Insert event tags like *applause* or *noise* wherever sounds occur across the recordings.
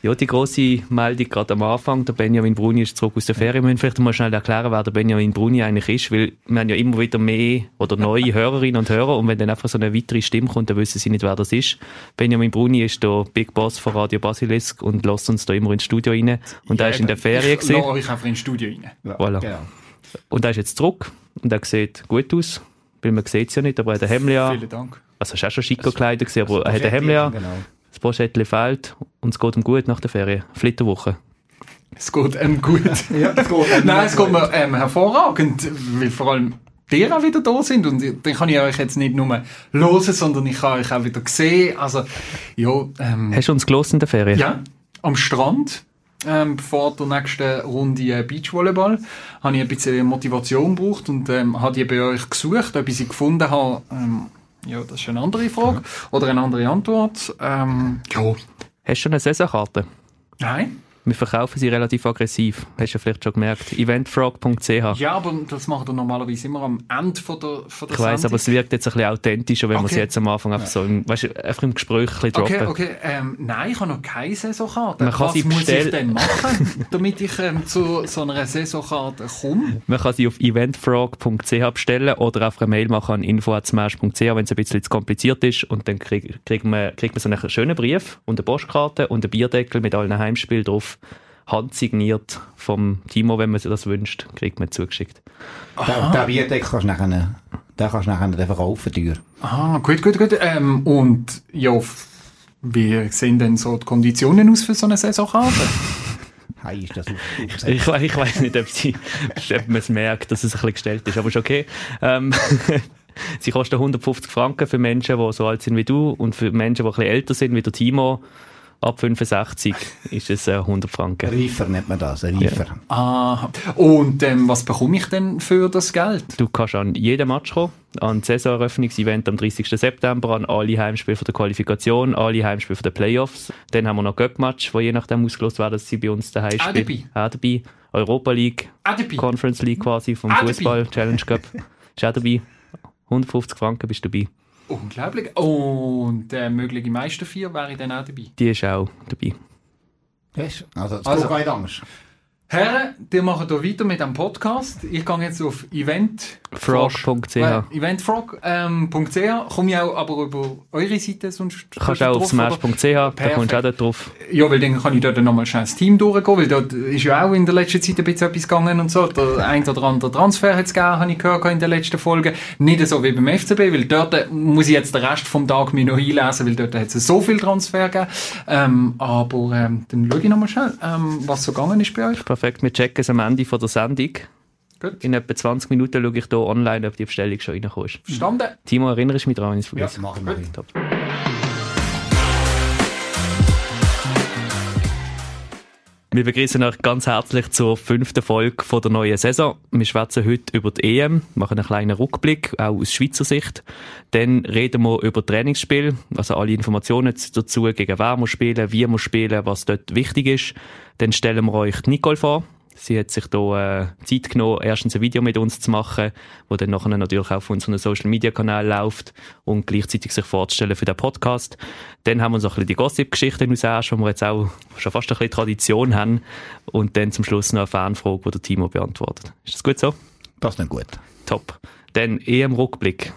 Ja, die grosse Meldung gerade am Anfang, der Benjamin Bruni ist zurück aus der Ferien. Wir müssen vielleicht mal schnell erklären, wer der Benjamin Bruni eigentlich ist, weil wir haben ja immer wieder mehr oder neue *laughs* Hörerinnen und Hörer und wenn dann einfach so eine weitere Stimme kommt, dann wissen sie nicht, wer das ist. Benjamin Bruni ist der Big Boss von Radio Basilisk und lässt uns da immer ins Studio rein und ja, er ist in der Ferien Ich lasse euch einfach ins Studio rein. Ja, voilà. Genau. Und er ist jetzt zurück und er sieht gut aus, weil man sieht es ja nicht, aber er hat ein Hemd Vielen Dank. Also, er ist auch schon schick gekleidet, aber er hat ein Hemd genau das Poschettli fehlt und es geht ihm gut nach der Ferien. Flitterwoche. Es geht ihm gut. *laughs* ja, es geht ihm Nein, es geht mir ähm, hervorragend, weil vor allem ihr auch wieder da sind und dann kann ich euch jetzt nicht nur hören, sondern ich kann euch auch wieder sehen. Also, ja, ähm, Hast du uns gelesen in der Ferien? Ja, am Strand. Ähm, vor der nächsten Runde Beachvolleyball habe ich ein bisschen Motivation gebraucht und ähm, habe die bei euch gesucht, ob ich sie gefunden habe. Ähm, ja, das ist eine andere Frage. Oder eine andere Antwort. Ähm, ja. Hast du schon eine Saisonkarte? Nein. Wir verkaufen sie relativ aggressiv. Hast du ja vielleicht schon gemerkt. Eventfrog.ch. Ja, aber das machen wir normalerweise immer am Ende von der, von der Ich weiss, aber es wirkt jetzt ein bisschen authentischer, wenn okay. wir es jetzt am Anfang einfach so im, weißt, einfach im Gespräch ein bisschen droppen. Okay, okay. Ähm, nein, ich habe noch keine Saisonkarte. Man kann Was sie muss ich denn machen, *laughs* damit ich ähm, zu so einer Saisonkarte komme? Man kann sie auf eventfrog.ch bestellen oder einfach eine Mail machen an info.smash.ch, wenn es ein bisschen zu kompliziert ist. Und dann krieg, kriegt, man, kriegt man so einen schönen Brief und eine Postkarte und einen Bierdeckel mit allen Heimspielen drauf handsigniert vom Timo, wenn man sich das wünscht, kriegt man zugeschickt. Der, der Bierdeck kannst du nachher, den kannst du nachher verkaufen, teuer. Ah, gut, gut, gut. Ähm, und ja, wie sehen denn so die Konditionen aus für so eine Saisonkarte? *laughs* Hey, ist das ich, ich, ich weiß nicht, ob, sie, *laughs* ob man es merkt, dass es ein bisschen gestellt ist, aber ist okay. Ähm, *laughs* sie kosten 150 Franken für Menschen, die so alt sind wie du und für Menschen, die ein bisschen älter sind, wie der Timo, Ab 65 ist es äh, 100 Franken. Reifer nennt man das, ein Reifer. Ja. Ah, und ähm, was bekomme ich denn für das Geld? Du kannst an jeden Match kommen, an das Saisoneröffnungsevent am 30. September, an alle Heimspiele von der Qualifikation, alle Heimspiele von den Playoffs. Dann haben wir noch Göpp-Match, wo je nachdem ausgelost werden, dass sie bei uns daheim spielen. Auch dabei. Auch dabei. Europa League, Conference League quasi vom Fußball, Challenge Cup. *laughs* Ist auch dabei. 150 Franken bist du dabei. Unglaublich. Und der mögliche Meister 4 wäre dann auch dabei? Die ist auch dabei. Yes. Also, das also, keine Angst. Herren, die machen hier weiter mit dem Podcast. Ich gehe jetzt auf eventfrog.ch. Äh, eventfrog.ch. Ähm, Komme ich auch aber über eure Seite sonst. Kannst auch auf smash.ch, da kommst du auch dort drauf. Ja, weil dann kann ich dort nochmal schnell das Team durchgehen, weil dort ist ja auch in der letzten Zeit ein bisschen etwas gegangen und so. Der ein oder andere Transfer hat es gegeben, habe ich gehört in der letzten Folge. Nicht so wie beim FCB, weil dort muss ich jetzt den Rest vom Tag mir noch einlesen, weil dort hat es so viel Transfer gegeben. Ähm, aber ähm, dann schaue ich nochmal schnell, ähm, was so gegangen ist bei euch Wir checken es am Ende von der Sendung. Gut. In etwa 20 Minuten schaue ich hier online, ob die Bestellung schon reingekommen ist. Verstanden. Timo, erinnerst du mich daran, wenn ich es vergesse? Ja, machen wir. Top. Wir begrüßen euch ganz herzlich zur fünften Folge von der neuen Saison. Wir schwätzen heute über die EM, machen einen kleinen Rückblick, auch aus Schweizer Sicht. Dann reden wir über Trainingsspiel, also alle Informationen dazu, gegen wer wir spielen, wie wir spielen, was dort wichtig ist. Dann stellen wir euch Nicole vor. Sie hat sich da äh, Zeit genommen, erstens ein Video mit uns zu machen, wo dann nachher natürlich auch auf unserem Social Media Kanal läuft und gleichzeitig sich vorzustellen für den Podcast. Dann haben wir so ein bisschen die Gossip-Geschichten aus wo wir jetzt auch schon fast ein bisschen Tradition haben. Und dann zum Schluss noch eine Fanfrage, die der Timo beantwortet. Ist das gut so? Das ist nicht gut. Top. Dann EM-Rückblick.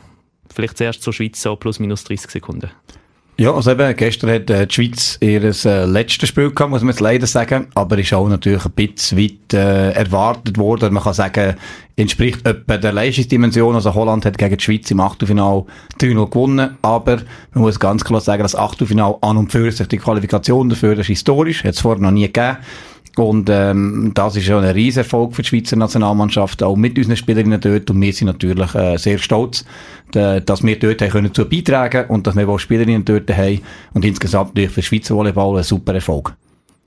Vielleicht zuerst zur Schweiz, so plus minus 30 Sekunden. Ja, also eben, gestern hat äh, die Schweiz ihr äh, letztes Spiel gehabt, muss man jetzt leider sagen, aber ist auch natürlich ein bisschen weit äh, erwartet worden. Man kann sagen, entspricht etwa der Leistungsdimension. Also Holland hat gegen die Schweiz im Achtelfinal 3-0 gewonnen, aber man muss ganz klar sagen, das Achtelfinal an und für sich, die Qualifikation dafür, ist historisch, hat es vorher noch nie gegeben. Und ähm, das ist schon ein riesen Erfolg für die Schweizer Nationalmannschaft, auch mit unseren Spielerinnen dort. Und wir sind natürlich äh, sehr stolz, dass wir dort haben können dazu beitragen und dass wir auch Spielerinnen dort haben. Und insgesamt natürlich für Schweizer Volleyball ein super Erfolg.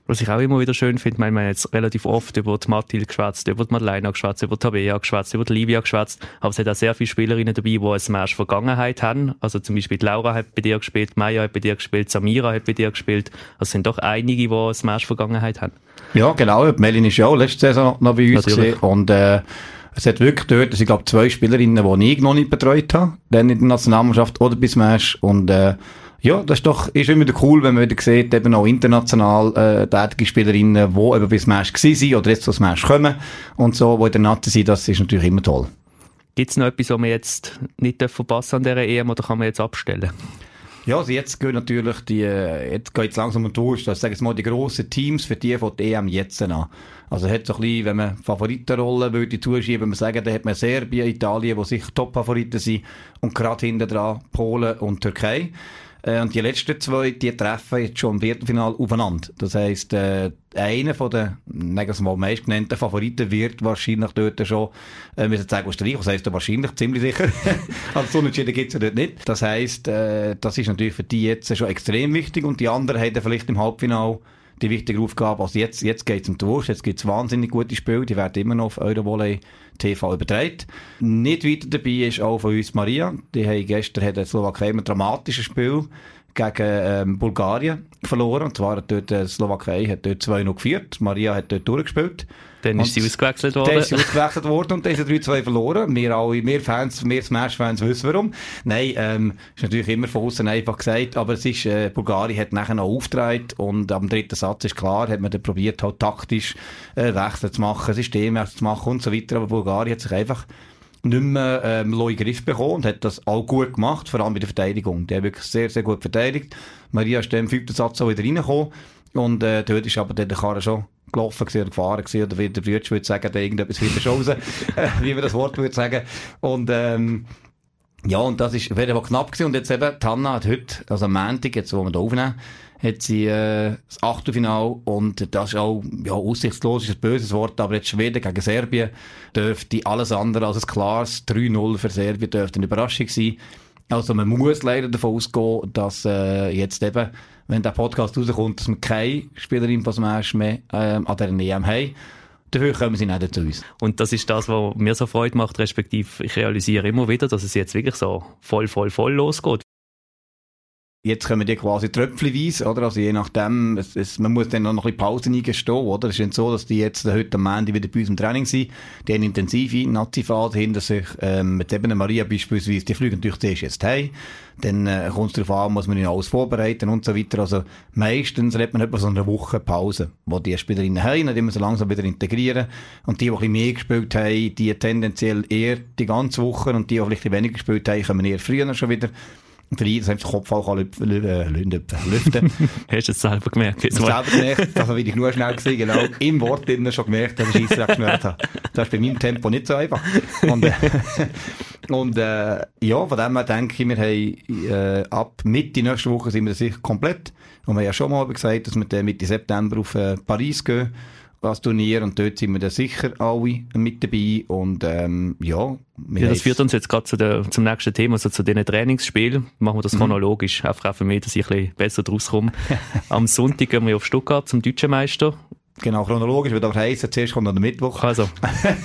Was ich auch immer wieder schön finde, wir haben jetzt relativ oft über die Mathilde geschwätzt, über die Madeleine geschwätzt, über die Tabea geschwätzt, über die Livia geschwätzt, aber es hat auch sehr viele Spielerinnen dabei, die eine Smash-Vergangenheit haben. Also zum Beispiel Laura hat bei dir gespielt, Maya hat bei dir gespielt, Samira hat bei dir gespielt. Also es sind doch einige, die eine Smash-Vergangenheit haben. Ja, genau. Melin ist ja auch letzte Saison noch bei uns gesehen und äh, es hat wirklich dort, also ich glaube, zwei Spielerinnen, die ich noch nicht betreut habe, dann in der Nationalmannschaft oder bei Smash und äh, Ja, das ist doch ist immer wieder cool, wenn man wieder sieht, eben auch international äh, tätige Spielerinnen, die eben bis Match waren oder jetzt zum Match kommen und so, die in der Natte sind, das ist natürlich immer toll. Gibt es noch etwas, was wir jetzt nicht verpassen an dieser EM oder kann man jetzt abstellen? Ja, also jetzt gehen natürlich die, äh, jetzt geht es langsam durch, das sagen wir mal die grossen Teams für die von der EM jetzt an. Also hat so ein bisschen, wenn man Favoritenrollen würde zuschieben, wenn man sagen, da hat man Serbien, Italien, die sicher Top-Favoriten sind und gerade hinten dran Polen und Türkei. Äh, und die letzten zwei, die treffen jetzt schon im Viertelfinal aufeinander. Das heisst, äh, einer von den, nehmen mal, meistgenannten Favoriten wird wahrscheinlich dort schon, äh, müssen sagen, Österreich, was heisst wahrscheinlich, ziemlich sicher. *laughs* also so Unentschieden gibt's ja dort nicht. Das heisst, äh, das ist natürlich für die jetzt schon extrem wichtig und die anderen haben vielleicht im Halbfinale die wichtige Aufgabe. Also jetzt, jetzt geht's um die Wurst, jetzt gibt's wahnsinnig gute Spiele, die werden immer noch auf Eurovolley TV übertragen. Nicht weiter dabei ist auch von uns Maria. Die haben gestern hat Slowakei ein dramatisches Spiel gegen ähm, Bulgarien verloren. Und zwar hat dort äh, Slowakei hat dort 2-0 geführt. Maria hat dort durchgespielt. Dann ist sie ausgewechselt worden. Dann ist sie ausgewechselt worden und dann ist 3-2 verloren. Wir alle, wir Fans, wir Smash-Fans wissen warum. Nein, ähm, ist natürlich immer von außen einfach gesagt, aber es ist, äh, Bulgarien hat nachher noch aufgetragen und am dritten Satz ist klar, hat man dann probiert halt taktisch äh, Wechsel zu machen, Systemwechsel zu machen und so weiter, aber Bulgarien hat sich einfach nicht mehr ähm, in Griff bekommen und hat das auch gut gemacht, vor allem bei der Verteidigung. Die haben wirklich sehr, sehr gut verteidigt. Maria ist dann im fünften Satz auch wieder reingekommen und äh, dort ist aber der Karre schon gelaufen gewesen, oder gefahren gewesen, oder wie der Brütsch würde sagen, da irgendetwas die Chance, äh, wie man das Wort würde sagen. Und, ähm, ja, und das ist, wäre aber knapp gewesen. Und jetzt eben, Tanna hat heute, also am Montag, jetzt, wo wir da aufnehmen, hat sie äh, das Achtelfinale und das ist auch ja, aussichtslos, ist ein böses Wort, aber jetzt Schweden gegen Serbien dürfte alles andere als ein klares 3-0 für Serbien dürfte eine Überraschung sein. Also man muss leider davon ausgehen, dass äh, jetzt eben, wenn der Podcast rauskommt, dass wir keine Spielerin von Smash mehr ähm, an der EM haben. Dafür kommen sie nicht zu uns. Und das ist das, was mir so Freude macht, respektive ich realisiere immer wieder, dass es jetzt wirklich so voll, voll, voll losgeht. Jetzt kommen die quasi tröpfchenweise, oder? Also je nachdem, es, es, man muss dann noch ein bisschen Pause eingestehen, oder? Es ist nicht so, dass die jetzt heute am Ende wieder bei uns im Training sind. Die haben intensive Nazi-Phase hinter sich. Ähm, mit eben Maria beispielsweise, die fliegen natürlich zuerst jetzt heim. Dann äh, kommt es darauf an, muss man ihnen alles vorbereiten und so weiter. Also meistens hat man etwa so eine Woche Pause, wo die Spielerinnen haben, immer so langsam wieder integrieren. Und die, die ein bisschen mehr gespielt haben, die tendenziell eher die ganze Woche und die, die vielleicht weniger gespielt haben, kommen eher früher schon wieder für ihn, dass er den Kopf auch kann lüften, lüften. *laughs* Hast du es selber gemerkt? Ich habe selber gemerkt, dass ich nur schnell gesehen, genau, im Wort drinnen schon gemerkt, dass ich Scheissdreck geschnürt habe. Das ist bei meinem Tempo nicht so einfach. Und, äh, *laughs* und äh, ja, von dem her denke ich, wir haben äh, ab Mitte nächste Woche sind wir sicher komplett. Und wir haben ja schon mal gesagt, dass wir Mitte September auf äh, Paris gehen das Turnier und dort sind wir dann sicher alle mit dabei und ähm, ja. ja das führt uns jetzt gerade zu zum nächsten Thema, also zu den Trainingsspielen. Machen wir das mhm. chronologisch, einfach auch für mich, dass ich ein bisschen besser draus komme. *laughs* Am Sonntag gehen wir auf Stuttgart zum Deutschen Meister. Genau, chronologisch, weil das heisst, zuerst kommt der Mittwoch. Also,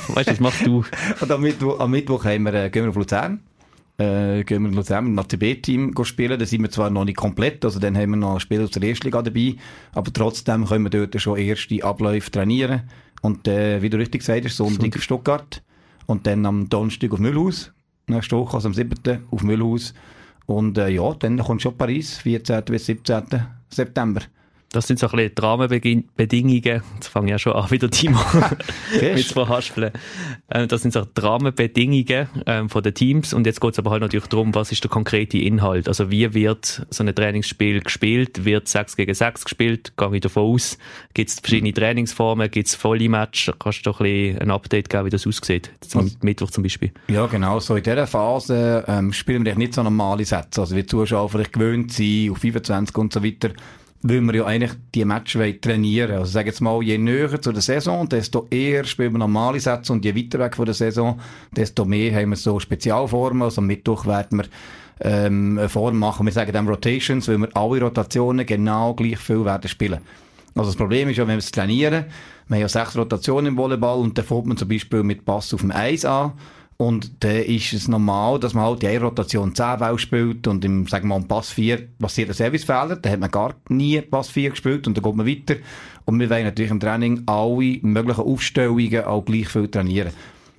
weißt du, was machst du? *laughs* und am Mittwoch, am Mittwoch haben wir, äh, gehen wir auf Luzern äh, gehen wir zusammen im ATB-Team spielen. Da sind wir zwar noch nicht komplett, also dann haben wir noch Spieler aus der ersten Liga dabei, aber trotzdem können wir dort schon erste Abläufe trainieren. Und äh, wie du richtig gesagt hast, Sonntag, Sonntag. auf Stuttgart und dann am Donnerstag auf Müllhaus, nächste Woche, also am 7. auf Müllhaus. Und äh, ja, dann kommt schon Paris, 14. bis 17. September. Das sind so ein bisschen die Rahmenbedingungen. Jetzt fange ich ja schon an, wieder Timo *laughs* mit zu verhaspeln. Äh, das sind so die Rahmenbedingungen ähm, von den Teams. Und jetzt geht es aber halt natürlich darum, was ist der konkrete Inhalt? Also wie wird so ein Trainingsspiel gespielt? Wird 6 gegen 6 gespielt? Gehe ich davon aus? Gibt es verschiedene Trainingsformen? Gibt es volle Match? Kannst du doch ein, bisschen ein Update geben, wie das aussieht? Zum also, Mittwoch zum Beispiel. Ja, genau. So in dieser Phase ähm, spielen wir nicht so normale Sätze. Also die Zuschauer vielleicht gewöhnt sind, auf 25 und so weiter weil wir ja eigentlich die Match trainieren Also sagen jetzt mal, je näher zu der Saison, desto eher spielen wir normale Sätze und je weiter weg von der Saison, desto mehr haben wir so Spezialformen. Also am Mittwoch werden wir ähm, eine Form machen. Wir sagen dann Rotations, weil wir alle Rotationen genau gleich viel werden spielen. Also das Problem ist ja, wenn wir es trainieren, wir haben ja sechs Rotationen im Volleyball und dann fängt man zum Beispiel mit Pass auf dem Eis an und dann ist es normal, dass man halt die Rotation 10 Bälle spielt und im, sagen wir mal, Pass 4 passiert ein Servicefehler. Dann hat man gar nie Pass 4 gespielt und dann geht man weiter. Und wir wollen natürlich im Training alle möglichen Aufstellungen auch gleich viel trainieren.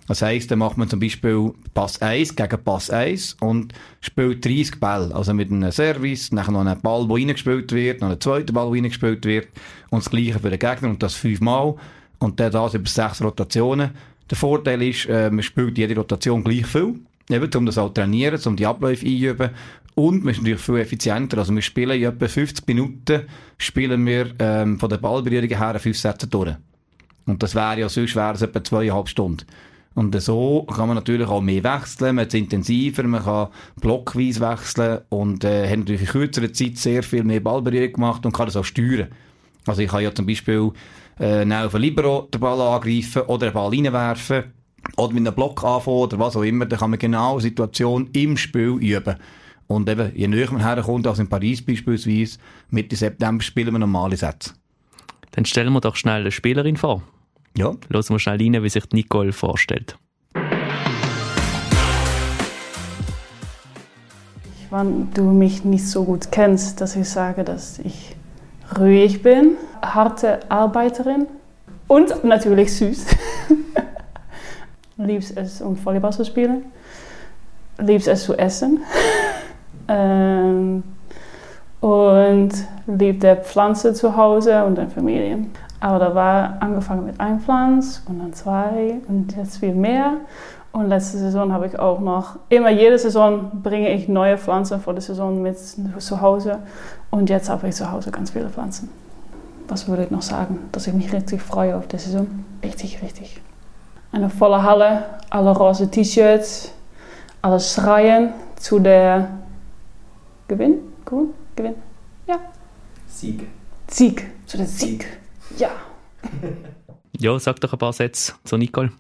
Das heisst, dann macht man zum Beispiel Pass 1 gegen Pass 1 und spielt 30 Bälle. Also mit einem Service, nachher noch einen Ball, der reingespielt wird, noch einen zweiten Ball, der reingespielt wird und das Gleiche für den Gegner und das fünfmal und dann das über sechs Rotationen. Der Vorteil ist, äh, man spielt jede Rotation gleich viel. Eben, um das auch trainieren, um die Abläufe einzuüben. Und man ist natürlich viel effizienter. Also wir spielen in etwa 50 Minuten, spielen wir ähm, von der Ballberührung her fünf Sätze durch. Und das wäre ja sonst wäre es etwa zweieinhalb Stunden. Und so kann man natürlich auch mehr wechseln, man ist intensiver, man kann blockweise wechseln und äh, hat natürlich in kürzerer Zeit sehr viel mehr Ballberührung gemacht und kann das auch steuern. Also ich kann ja zum Beispiel äh, einen Libero den Ball angreifen oder einen Ball reinwerfen oder mit einem Block anfangen oder was auch immer, dann kann man genau die Situation im Spiel üben. Und eben, je näher man herkommt, als in Paris beispielsweise, Mitte September spielen wir normale Sätze. Dann stellen wir doch schnell eine Spielerin vor. Ja. Hören wir schnell rein, wie sich Nicole vorstellt. Wenn du mich nicht so gut kennst, dass ich sage, dass ich ruhig bin, harte Arbeiterin und natürlich süß. *laughs* Liebst es, um Volleyball zu spielen. Liebst es zu essen. *laughs* ähm, und liebte Pflanzen zu Hause und in Familien. Aber da war angefangen mit ein Pflanz und dann zwei und jetzt viel mehr. Und letzte Saison habe ich auch noch, immer jede Saison bringe ich neue Pflanzen vor der Saison mit zu Hause. Und jetzt habe ich zu Hause ganz viele Pflanzen. Was würde ich noch sagen? Dass ich mich richtig freue auf die Saison. Richtig, richtig. Eine volle Halle, alle roze T-Shirts, alle schreien zu der Gewinn? Gewinn? Gewinn? Ja. Sieg. Sieg. Zu der Sieg. Ja. *laughs* Ja, sag doch ein paar Sätze zu Nicole.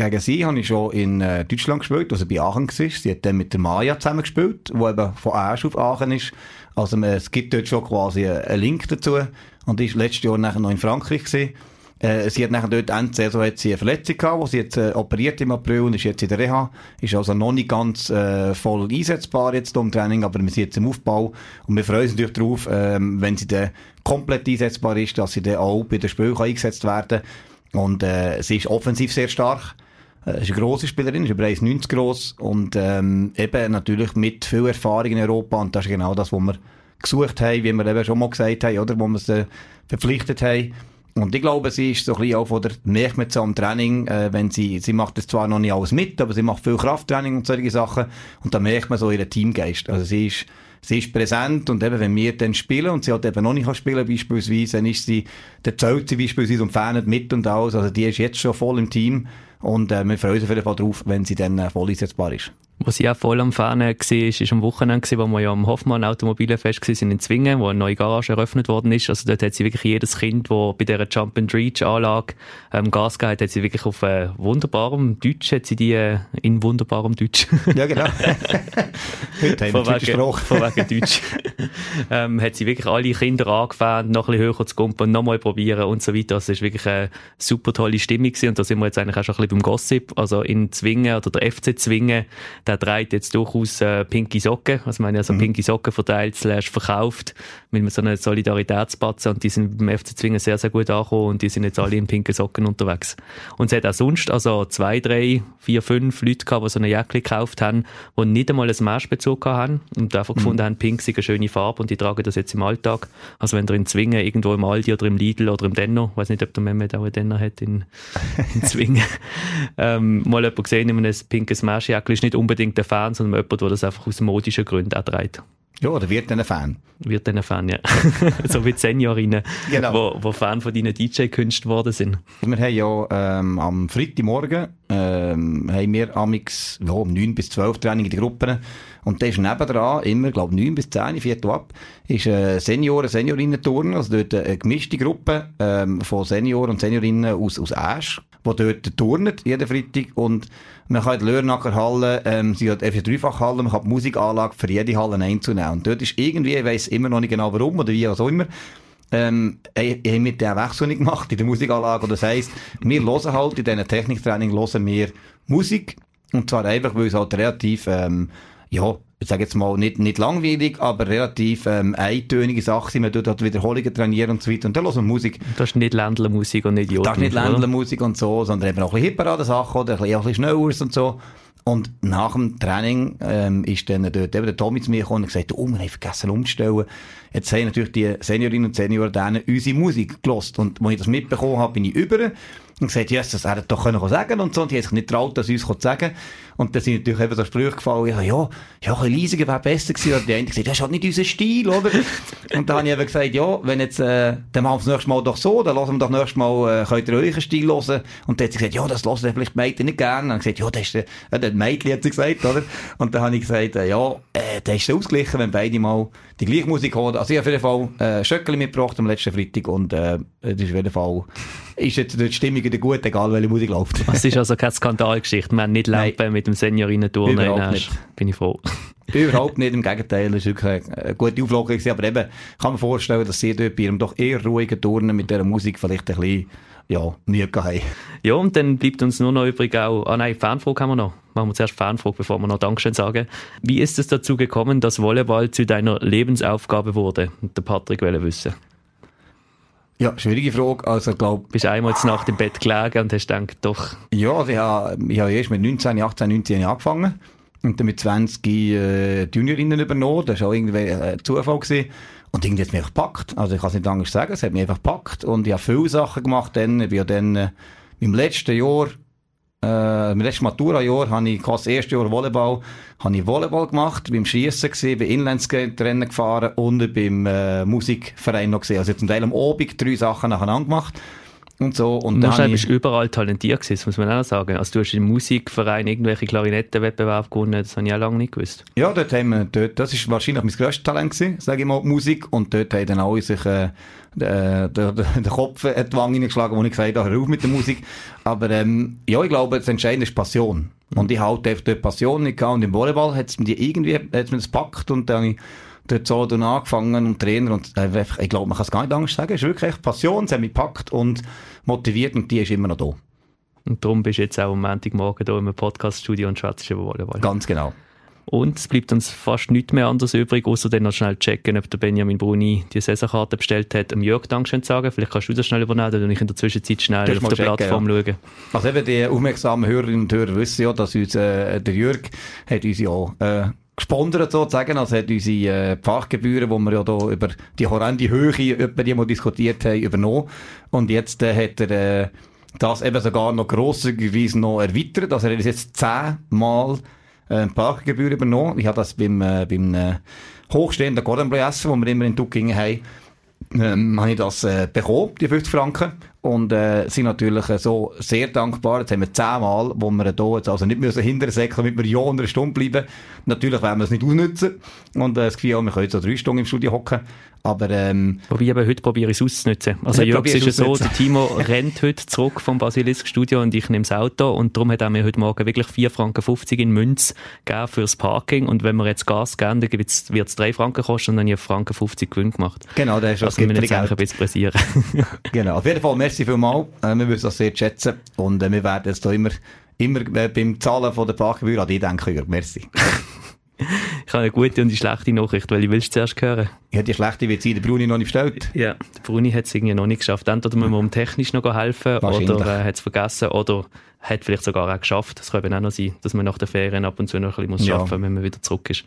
Gegen sie habe ich schon in äh, Deutschland gespielt, also bei Aachen war. Sie hat dann mit der Maya zusammen gespielt, die eben von Asch auf Aachen ist. Also äh, es gibt dort schon quasi einen Link dazu. Und die war letztes Jahr nachher noch in Frankreich. Äh, sie hat nachher dort Ende Saison hat sie eine Verletzung gehabt, wo sie jetzt äh, operiert im April und ist jetzt in der Reha. Ist also noch nicht ganz äh, voll einsetzbar jetzt im Training, aber wir sind jetzt im Aufbau und wir freuen uns natürlich darauf, ähm, wenn sie dann komplett einsetzbar ist, dass sie dann auch bei den Spielen eingesetzt werden kann. Und äh, sie ist offensiv sehr stark. Äh, ist eine grosse Spielerin, ist über 1,90 gross und ähm, eben natürlich mit viel Erfahrung in Europa und das ist genau das, was wir gesucht haben, wie wir eben schon mal gesagt haben, oder, wo wir sie verpflichtet haben. Und ich glaube, sie ist so ein bisschen auch von der, merkt man am Training, äh, wenn sie, sie macht das zwar noch nicht alles mit, aber sie macht viel Krafttraining und solche Sachen und da merkt man so ihren Teamgeist. Also sie ist, sie ist präsent und eben, wenn wir dann spielen und sie halt eben noch nicht spielen beispielsweise, dann ist sie, dann zählt sie beispielsweise und fährt mit und alles, also die ist jetzt schon voll im Team und äh, wir freuen uns auf jeden Fall drauf, wenn sie dann äh, voll einsetzbar ist. Was ich auch voll am Fahren war, ist am Wochenende, wo wir ja am Hoffmann Automobilenfest waren in Zwingen, wo eine neue Garage eröffnet worden ist. Also dort hat sie wirklich jedes Kind, das bei dieser Jump and Reach Anlage ähm, Gas gegeben hat, hat sie wirklich auf äh, wunderbarem Deutsch, hat sie die äh, in wunderbarem Deutsch. *laughs* Ja, genau. *laughs* Heute haben wir Sprache. von wegen Deutsch. *laughs* ähm, hat sie wirklich alle Kinder angefangen, noch ein bisschen höher zu kumpen, nochmal probieren und so weiter. Also es ist wirklich eine super tolle Stimmung gewesen. und da sind wir jetzt eigentlich auch schon ein bisschen beim Gossip. Also in Zwingen oder der FC Zwingen, der trägt jetzt durchaus äh, pinke Socken. Also man also Mhm. pinke Socken verteilt, slash verkauft mit so einer Solidaritätspatzen und die sind beim FC Zwingen sehr, sehr gut angekommen und die sind jetzt alle in pinken Socken unterwegs. Und es hat auch sonst also zwei, drei, vier, fünf Leute gehabt, die so eine Jacke gekauft haben, die nicht einmal einen Matchbezug haben und einfach gefunden haben, pink sei eine schöne Farbe und die tragen das jetzt im Alltag. Also wenn ihr in Zwingen irgendwo im Aldi oder im Lidl oder im Denno, ich weiß nicht, ob der Mehmet auch einen Denno hat in, in Zwingen, *laughs* ähm, mal jemand gesehen in einem pinken Smashjacke, ist nicht unbedingt der Fan, sondern jemand, der das einfach aus modischen Gründen trägt. Ja, oder wird dann ein Fan. Wird dann ein Fan, ja. *laughs* so wie die Seniorinnen, Genau. wo, wo Fan von deinen DJ-Künsten geworden sind. Wir haben ja ähm, am Freitagmorgen ähm, haben wir amix ja, um 9 bis 12 Training in den Gruppen. Und da ist nebendran immer, glaube 9 bis 10, Viertel ab, ist äh, Senioren, Seniorinnen-Turnen, also dort eine gemischte Gruppe ähm, von Senioren und Seniorinnen aus, aus Asch, die dort turnen, jeden Freitag. Und man kann in der Lörnacher Halle, ähm, sie hat einfach Dreifachhalle, man kann die Musikanlage für jede Halle einzunehmen. Und dort ist irgendwie, ich weiss immer noch nicht genau warum oder wie auch immer, ähm, ich, ich habe mit den Wechsel nicht gemacht in der Musikanlage. Das heisst, wir hören halt in diesen Techniktraining hören wir Musik. Und zwar einfach, weil es halt relativ, ähm, ja, ich sage jetzt mal, nicht, nicht langweilig, aber relativ ähm, eintönige Sache. Man tut dort Wiederholungen trainieren und so weiter. Und dann hören wir Musik. Das ist nicht Ländlermusik und nicht Joden. Das ist nicht Ländlermusik und so, sondern eben auch ein bisschen Hitparade-Sachen oder ein bisschen, ein bisschen schneller und so. Und nach dem Training ähm, ist dann dort eben der Tommy zu mir gekommen und gesagt, oh, wir haben vergessen umzustellen. Jetzt haben natürlich die Seniorinnen und Senioren denen unsere Musik gelost. Und als ich das mitbekommen habe, bin ich über und gesagt, ja, das hätte doch können sagen und so. Und die haben sich nicht traut, das uns zu sagen. Und dann sind natürlich eben so Sprüche gefallen, ja, ja, ja, ein leisiger wäre besser gewesen. Und die eine gesagt, das ist halt nicht unser Stil, oder? *laughs* und dann habe ich eben gesagt, ja, wenn jetzt, äh, dann machen wir das nächste Mal doch so, dann lassen wir doch nächstes Mal, äh, könnt ihr euren Stil hören. Und dann hat sie gesagt, ja, das hören vielleicht die Mädchen nicht gerne. Und dann gesagt, ja, das ist äh, der Mädchen hat sie gesagt, oder? Und dann habe ich gesagt, äh, ja, äh, das ist ausgeglichen, wenn beide mal die gleiche Musik hören. Also ich habe auf jeden Fall, äh, Schöckeli mitgebracht am letzten Freitag und, äh, das ist auf jeden Fall, ist jetzt die Stimmung wieder gut, egal welche Musik läuft. *laughs* Es ist also keine Skandalgeschichte. Wir haben nicht Lampen mit dem Seniorinnen-Turner in Asch. Bin ich froh. *laughs* Überhaupt nicht, im Gegenteil. Das war wirklich eine gute Auflage. Aber eben, kann man vorstellen, dass sie dort bei ihrem doch eher ruhigen Turnen mit dieser Musik vielleicht ein bisschen, ja, Mühe haben. Ja, und dann bleibt uns nur noch übrig auch, ah nein, Fanfrage haben wir noch. Machen wir zuerst Fanfrage, bevor wir noch Dankeschön sagen. Wie ist es dazu gekommen, dass Volleyball zu deiner Lebensaufgabe wurde? Der Patrick will wissen. Ja, schwierige Frage. Also, glaub, Bist einmal zur Nacht im Bett gelegen und hast gedacht, doch. Ja, also ich habe, ich habe erst mit 19, 18, 19 angefangen. Und dann mit 20 äh, Juniorinnen übernommen. Das war auch irgendwie ein äh, Zufall. Gewesen. Und irgendwie hat mich gepackt. Also ich kann es nicht anders sagen. Es hat mich einfach gepackt. Und ich habe viele Sachen gemacht. Dann, ich bin ja dann äh, im letzten Jahr äh, im letzten Matura-Jahr habe ich das erste Jahr Volleyball, habe ich Volleyball gemacht, beim Schiessen gesehen, bei Inlandsrennen gefahren und beim äh, Musikverein noch gesehen. Also zum Teil am Abend drei Sachen nacheinander gemacht und so. Und du bist überall talentiert gewesen, das muss man auch sagen. Also du hast im Musikverein irgendwelche Klarinettenwettbewerbe gewonnen, das habe ich auch lange nicht gewusst. Ja, dort haben wir, dort, das ist wahrscheinlich mein grösstes Talent gewesen, sage ich mal, Musik. Und dort haben dann alle sich, äh, den, den, den Kopf in die Wange hineingeschlagen, wo ich gesagt habe, hör auf mit der Musik. Aber, ähm, ja, ich glaube, das Entscheidende ist Passion. Und ich hatte dort Passion nicht gehabt. Und im Volleyball hat es mir irgendwie, hat's mir das gepackt und dann dort so dann angefangen und Trainer und äh, ich glaube, man kann es gar nicht anders sagen. Es ist wirklich echt Passion, es hat mich gepackt und motiviert und die ist immer noch da. Und darum bist du jetzt auch am Montagmorgen hier im Podcaststudio und schwätzt über Volleyball. Ganz genau. Und es bleibt uns fast nichts mehr anderes übrig, außer dann noch schnell checken, ob der Benjamin Bruni die Saisonkarte bestellt hat, um Jörg Dankeschön zu sagen. Vielleicht kannst du das schnell übernehmen, dann ich in der Zwischenzeit schnell auf der checken, Plattform ja. schauen. Also eben die aufmerksamen Hörerinnen und Hörer wissen ja, dass uns, äh, der Jörg hat uns ja äh, gesponsert sozusagen, also hat unsere äh, Fachgebühren, die wir ja da über die horrende Höhe, über die wir diskutiert haben, übernommen. Und jetzt äh, hat er äh, das eben sogar noch grosszügigerweise noch erweitert, also er hat jetzt zehnmal äh, Parkgebühr übernommen. Ich habe das beim, äh, beim äh, hochstehenden Gordon Bleu Essen, wo wir immer in Tuckingen haben, ähm, habe ich das äh, bekommen, die 50 Franken. Und äh, sind natürlich äh, so sehr dankbar. Jetzt haben wir zehnmal, wo wir hier jetzt also nicht müssen hinter Säcke, damit wir ja unter einer Stunde bleiben. Natürlich werden wir es nicht ausnutzen. Und äh, das Gefühl, wir können jetzt so drei Stunden im Studio hocken. Aber, ähm, Wobei eben heute probiere ich es auszunutzen. Also Jörg, ist ja so, der Timo *laughs* rennt heute zurück vom Basilisk Studio und ich nehme das Auto und darum hat er mir heute Morgen wirklich 4,50 Franken in Münz gegeben fürs Parking und wenn wir jetzt Gas geben, dann wird es 3 Franken kosten und dann habe ich 1,50 Franken Gewinn gemacht. Genau, das ist also wir jetzt ein bisschen pressieren. *laughs* *laughs* genau, auf jeden Fall merci vielmals. Äh, wir müssen das sehr schätzen und äh, wir werden jetzt da immer, immer äh, beim Zahlen von der Parkgebühr an dich denken, Jörg. Merci. ich habe eine gute und eine schlechte Nachricht, weil ich willst zuerst hören. Ja, die schlechte wird sie der Bruni noch nicht bestellt. Ja, der Bruni hat es irgendwie noch nicht geschafft. Entweder müssen wir um technisch noch helfen oder äh, hat es vergessen oder hat vielleicht sogar auch geschafft. Es kann eben auch noch sein, dass man nach der Ferien ab und zu noch ein bisschen ja. arbeiten muss, wenn man wieder zurück ist.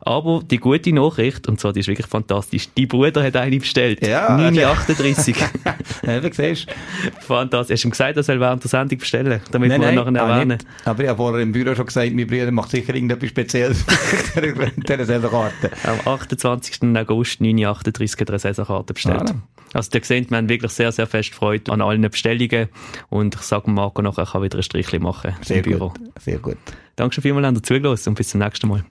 Aber die gute Nachricht, und zwar die ist wirklich fantastisch, die Bruder hat eine bestellt. Ja. 938. *laughs* ja, wie siehst Fantastisch. Hast du ihm gesagt, er soll während der Sendung bestellen, damit nein, wir ihn nachher erwähnen? Aber ich habe vorher im Büro schon gesagt, mein Bruder macht sicher irgendetwas Spezielles mit dieser Saisonkarte. Am 28. August 938 hat er eine Saisonkarte bestellt. Ja. Also, ihr seht, wir haben wirklich sehr, sehr fest Freude an allen Bestellungen und ich sage Marco nachher, er kann wieder ein Strichchen machen sehr im Büro. Gut, sehr gut. Danke schon vielmals, dass ihr zugelassen und bis zum nächsten Mal.